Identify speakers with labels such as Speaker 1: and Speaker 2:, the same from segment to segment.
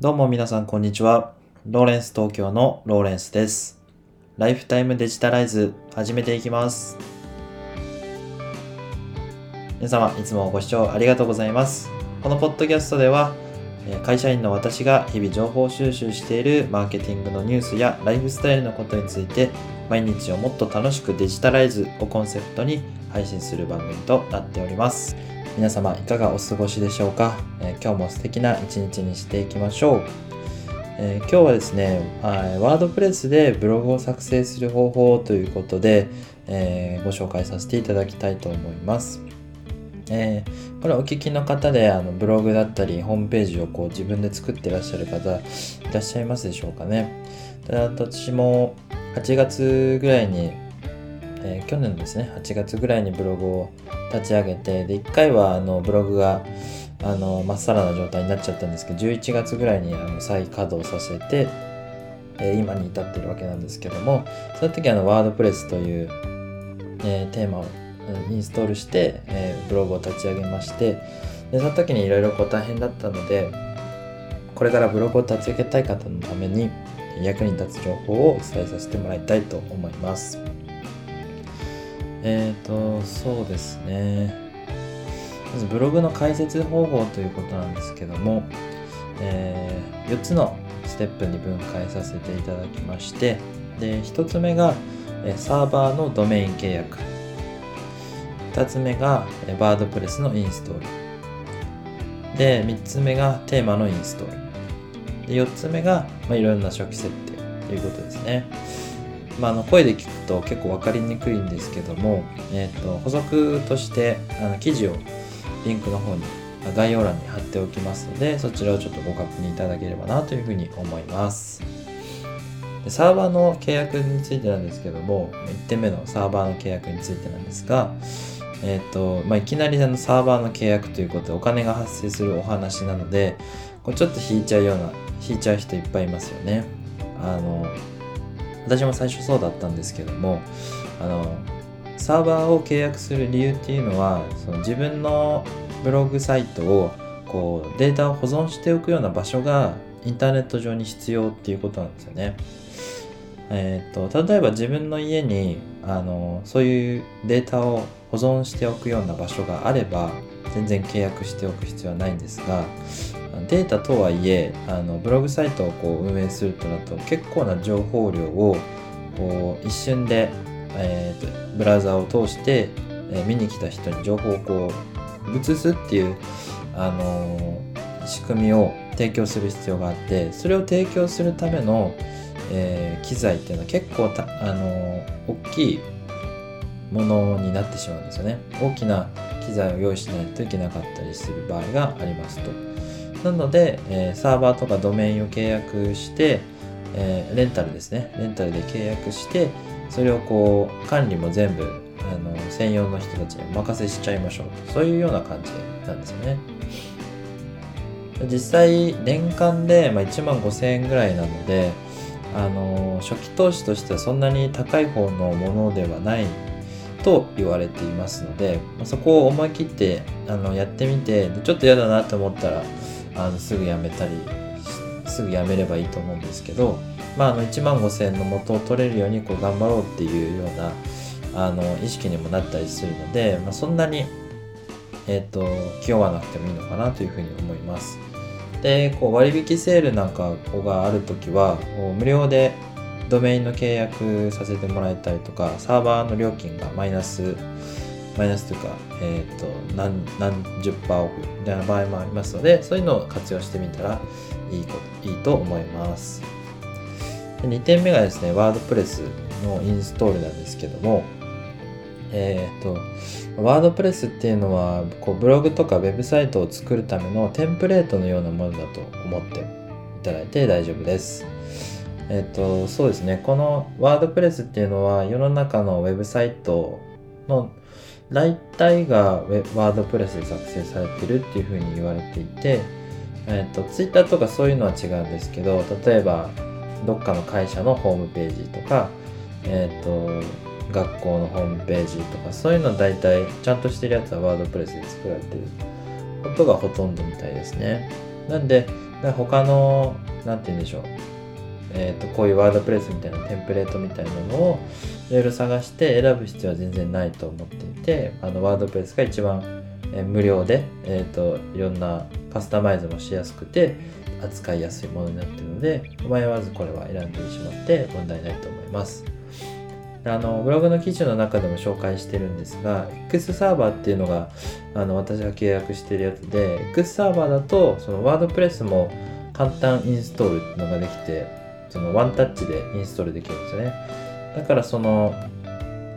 Speaker 1: どうも皆さんこんにちは。ローレンス東京のローレンスです。ライフタイムデジタライズ始めていきます。皆様いつもご視聴ありがとうございます。このポッドキャストでは会社員の私が日々情報収集しているマーケティングのニュースやライフスタイルのことについて毎日をもっと楽しくデジタライズをコンセプトに配信する番組となっております。皆様いかがお過ごしでしょうか、えー今日も素敵な一日にしていきましょう。えー今日はですね、ワードプレスでブログを作成する方法ということで、えーご紹介させていただきたいと思います。えーこれお聞きの方であのブログだったりホームページをこう自分で作ってらっしゃる方いらっしゃいますでしょうかね？ただ私も8月ぐらいに、えー去年ですね8月ぐらいにブログを立ち上げてで1回はあのブログがあのまっさらな状態になっちゃったんですけど11月ぐらいにあの再稼働させて、えー今に至ってるわけなんですけどもその時あのワードプレスという、えーテーマをインストールして、えーブログを立ち上げましてでその時にいろいろこう大変だったのでこれからブログを立ち上げたい方のために役に立つ情報をお伝えさせてもらいたいと思います。えっ、と、そうですね。まずブログの解説方法ということなんですけども、え4つのステップに分解させていただきまして、で、1つ目がえサーバーのドメイン契約。2つ目がえワードプレスのインストール。で、3つ目がテーマのインストール。で、4つ目が、まあ、いろんな初期設定ということですね。まあ、の声で聞くと結構分かりにくいんですけども、えー、と補足としてあの記事をリンクの方に概要欄に貼っておきますのでそちらをちょっとご確認いただければなというふうに思います。でサーバーの契約についてなんですけども1点目のサーバーの契約についてなんですが、えーとまあ、いきなりあのサーバーの契約ということでお金が発生するお話なのでこれちょっと引いちゃうような引いちゃう人いっぱいいますよね。あの私も最初そうだったんですけどもあのサーバーを契約する理由っていうのはその自分のブログサイトをこうデータを保存しておくような場所がインターネット上に必要っていうことなんですよね。えー、と例えば自分の家にあのそういうデータを保存しておくような場所があれば全然契約しておく必要はないんですがデータとはいえあのブログサイトをこう運営するとなると結構な情報量をこう一瞬で、えーとブラウザを通して、えー見に来た人に情報をこう移すっていう、あのー仕組みを提供する必要があってそれを提供するための、えー機材っていうのは結構た、あの大きいものになってしまうんですよね。大きな機材を用意しないといけなかったりする場合がありますと。なので、えーサーバーとかドメインを契約して、えーレンタルですね。レンタルで契約してそれをこう管理も全部あの専用の人たちにお任せしちゃいましょうそういうような感じなんですよね。実際年間で、まあ、1万5000円ぐらいなのであの初期投資としてはそんなに高い方のものではないと言われていますので、まあそこを思い切ってあのやってみてちょっと嫌だなと思ったらあのすぐやめたりすぐやめればいいと思うんですけど、まあ、あの1万5000円の元を取れるようにこう頑張ろうっていうようなあの意識にもなったりするので、まあ、そんなに、えっと気負わなくてもいいのかなというふうに思います。でこう割引セールなんかがある時は無料でドメインの契約させてもらえたりとかサーバーの料金がマイナスマイナスというか、えー、と何何十パーオフみたいな場合もありますのでそういうのを活用してみたらいいこといいと思います2点目がですねワードプレスのインストールなんですけどもえっ、とワードプレスっていうのはこうブログとかウェブサイトを作るためのテンプレートのようなものだと思っていただいて大丈夫です。えっ、とそうですねこのワードプレスっていうのは世の中のウェブサイトの大体がウェワードプレスで作成されてるっていうふうに言われていて、えっ、と Twitter とかそういうのは違うんですけど例えばどっかの会社のホームページとかえっ、と学校のホームページとかそういうの大体ちゃんとしてるやつはワードプレスで作られてることがほとんどみたいですね。なんで、他の、なんて言うんでしょう。えーと、こういうワードプレスみたいなテンプレートみたいなのをいろいろ探して選ぶ必要は全然ないと思っていてあのワードプレスが一番、えー、無料で、えーと、いろんなカスタマイズもしやすくて扱いやすいものになってるので迷わずこれは選んでしまって問題ないと思います。あのブログの記事の中でも紹介してるんですが X サーバーっていうのがあの私が契約してるやつで X サーバーだとそのワードプレスも簡単インストールっていうのができてそのワンタッチでインストールできるんですよね。だからその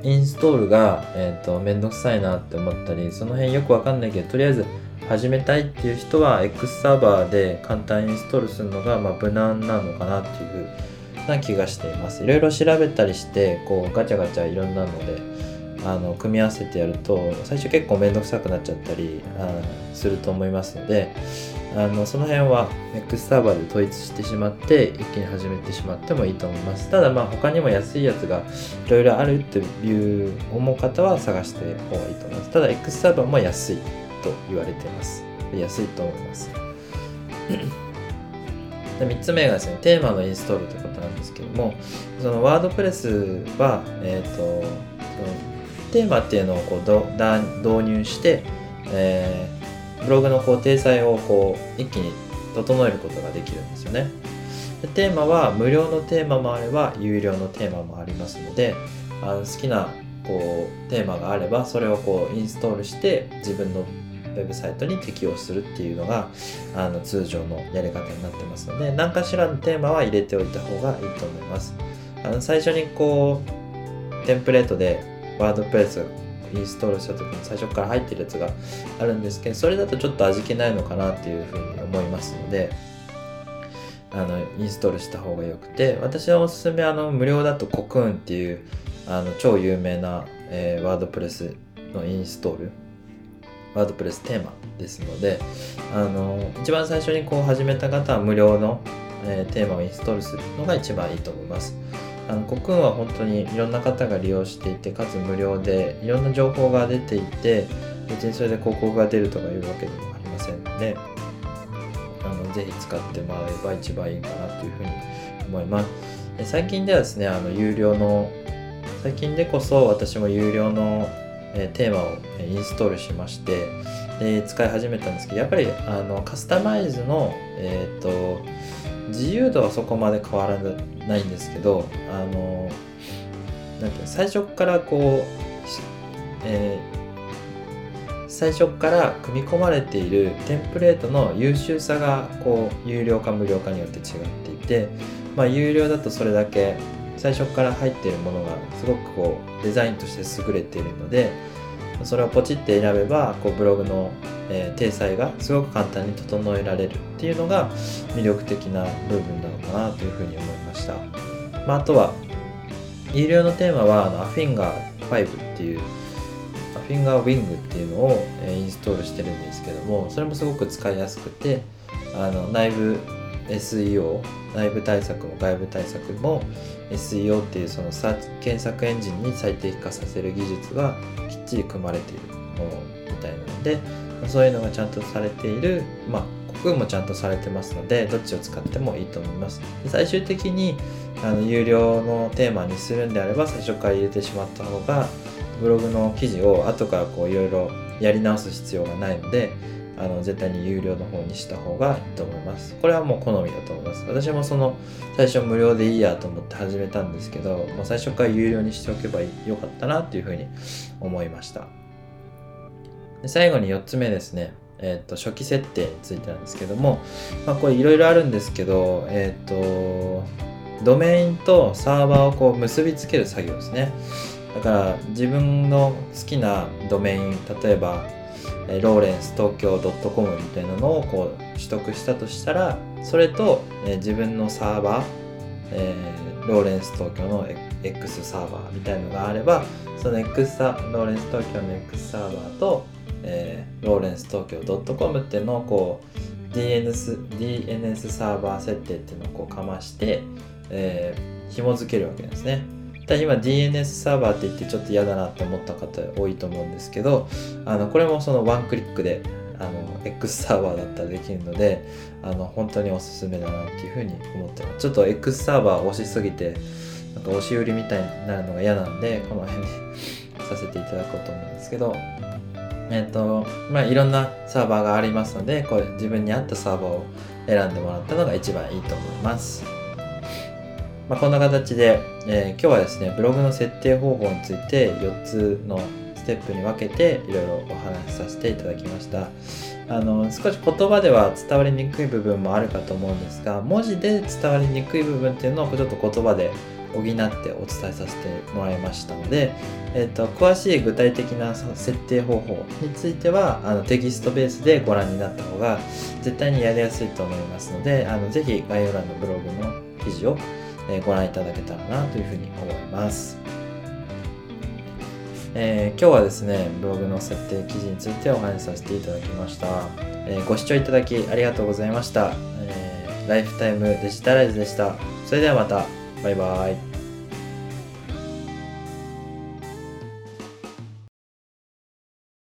Speaker 1: インストールが、えーと、めんどくさいなって思ったりその辺よくわかんないけどとりあえず始めたいっていう人は X サーバーで簡単インストールするのが、まあ、無難なのかなっていうな気がしています。いろいろ調べたりしてこうガチャガチャいろんなのであの組み合わせてやると最初結構面倒くさくなっちゃったりあすると思いますのであのその辺は X サーバーで統一してしまって一気に始めてしまってもいいと思います。ただまあ他にも安いやつがいろいろあるっていう思う方は探して方がいいと思います。ただ X サーバーも安いと言われています。安いと思います。で3つ目がですねテーマのインストールということなんですけどもそのワードプレスは、えーと、テーマっていうのをこうど導入して、えー、ブログのこう体裁をこう一気に整えることができるんですよね。でテーマは無料のテーマもあれば有料のテーマもありますのであの好きなこうテーマがあればそれをこうインストールして自分のウェブサイトに適用するっていうのがあの通常のやり方になってますので何かしらのテーマは入れておいた方がいいと思います。あの最初にこうテンプレートでワードプレスインストールした時に最初から入ってるやつがあるんですけどそれだとちょっと味気ないのかなっていうふうに思いますのであのインストールした方がよくて私のおすすめあの無料だとコクーンっていうあの超有名な、えー、ワードプレスのインストールワードプレステーマですのであの一番最初にこう始めた方は無料の、えー、テーマをインストールするのが一番いいと思います。あのコクーンは本当にいろんな方が利用していてかつ無料でいろんな情報が出ていて別にそれで広告が出るとかいうわけでもありませんのであのぜひ使ってもらえば一番いいかなというふうに思います。最近ではですねあの有料の最近でこそ私も有料のえテーマをインストールしましてで使い始めたんですけどやっぱりあのカスタマイズの、えーと、自由度はそこまで変わらないんですけどあのなんて最初からこう、えー、最初から組み込まれているテンプレートの優秀さがこう有料か無料かによって違っていて、まあ、有料だとそれだけ最初から入っているものがすごくこうデザインとして優れているのでそれをポチって選べばこうブログの、えー、体裁がすごく簡単に整えられるっていうのが魅力的な部分なのかなというふうに思いました、まあ、あとは有料のテーマはあのアフィンガー5っていうアフィンガーウィングっていうのを、えー、インストールしてるんですけどもそれもすごく使いやすくてあの内部 SEO 内部対策も外部対策も SEO っていうその検索エンジンに最適化させる技術がきっちり組まれているものみたいなのでそういうのがちゃんとされているまあ国運もちゃんとされてますのでどっちを使ってもいいと思います。最終的にあの有料のテーマにするんであれば最初から入れてしまった方がブログの記事を後からこういろいろやり直す必要がないのであの絶対に有料の方にした方がいいと思います。これはもう好みだと思います。私もその最初無料でいいやと思って始めたんですけどもう最初から有料にしておけばよかったなっていうふうに思いました。で最後に4つ目ですね。えっ、ー、と初期設定についてなんですけども、まあ、これいろいろあるんですけどえっ、ー、とドメインとサーバーをこう結びつける作業ですね。だから自分の好きなドメイン例えばローレンス東京 .com みたいなのをこう取得したとしたらそれと、え自分のサーバー、えー、ローレンス東京の X サーバーみたいのがあればその X サローレンス東京の X サーバーと、えー、ローレンス東京 .com っていうのをこう DNS, DNS サーバー設定っていうのをこうかまして、えー、紐付けるわけですね。ただ今 DNS サーバーって言ってちょっと嫌だなって思った方多いと思うんですけどあのこれもそのワンクリックで、あの X サーバーだったらできるのであの本当におすすめだなっていうふうに思ってますちょっと X サーバー押しすぎてなんか押し売りみたいになるのが嫌なんでこの辺に させていただこうと思うんですけどえっ、とまあいろんなサーバーがありますのでこれ自分に合ったサーバーを選んでもらったのが一番いいと思います。まあ、こんな形で、えー、今日はですねブログの設定方法について4つのステップに分けていろいろお話しさせていただきました。あの少し言葉では伝わりにくい部分もあるかと思うんですが文字で伝わりにくい部分っていうのをちょっと言葉で補ってお伝えさせてもらいましたので、えーと、詳しい具体的な設定方法についてはあのテキストベースでご覧になった方が絶対にやりやすいと思いますのであのぜひ概要欄のブログの記事をえご覧いただけたらなというふうに思います。えー、今日はですね、ブログの設定記事についてお話しさせていただきました。えー、ご視聴いただきありがとうございました。えー、ライフタイムデジタライズでした。それではまた。バイバイ。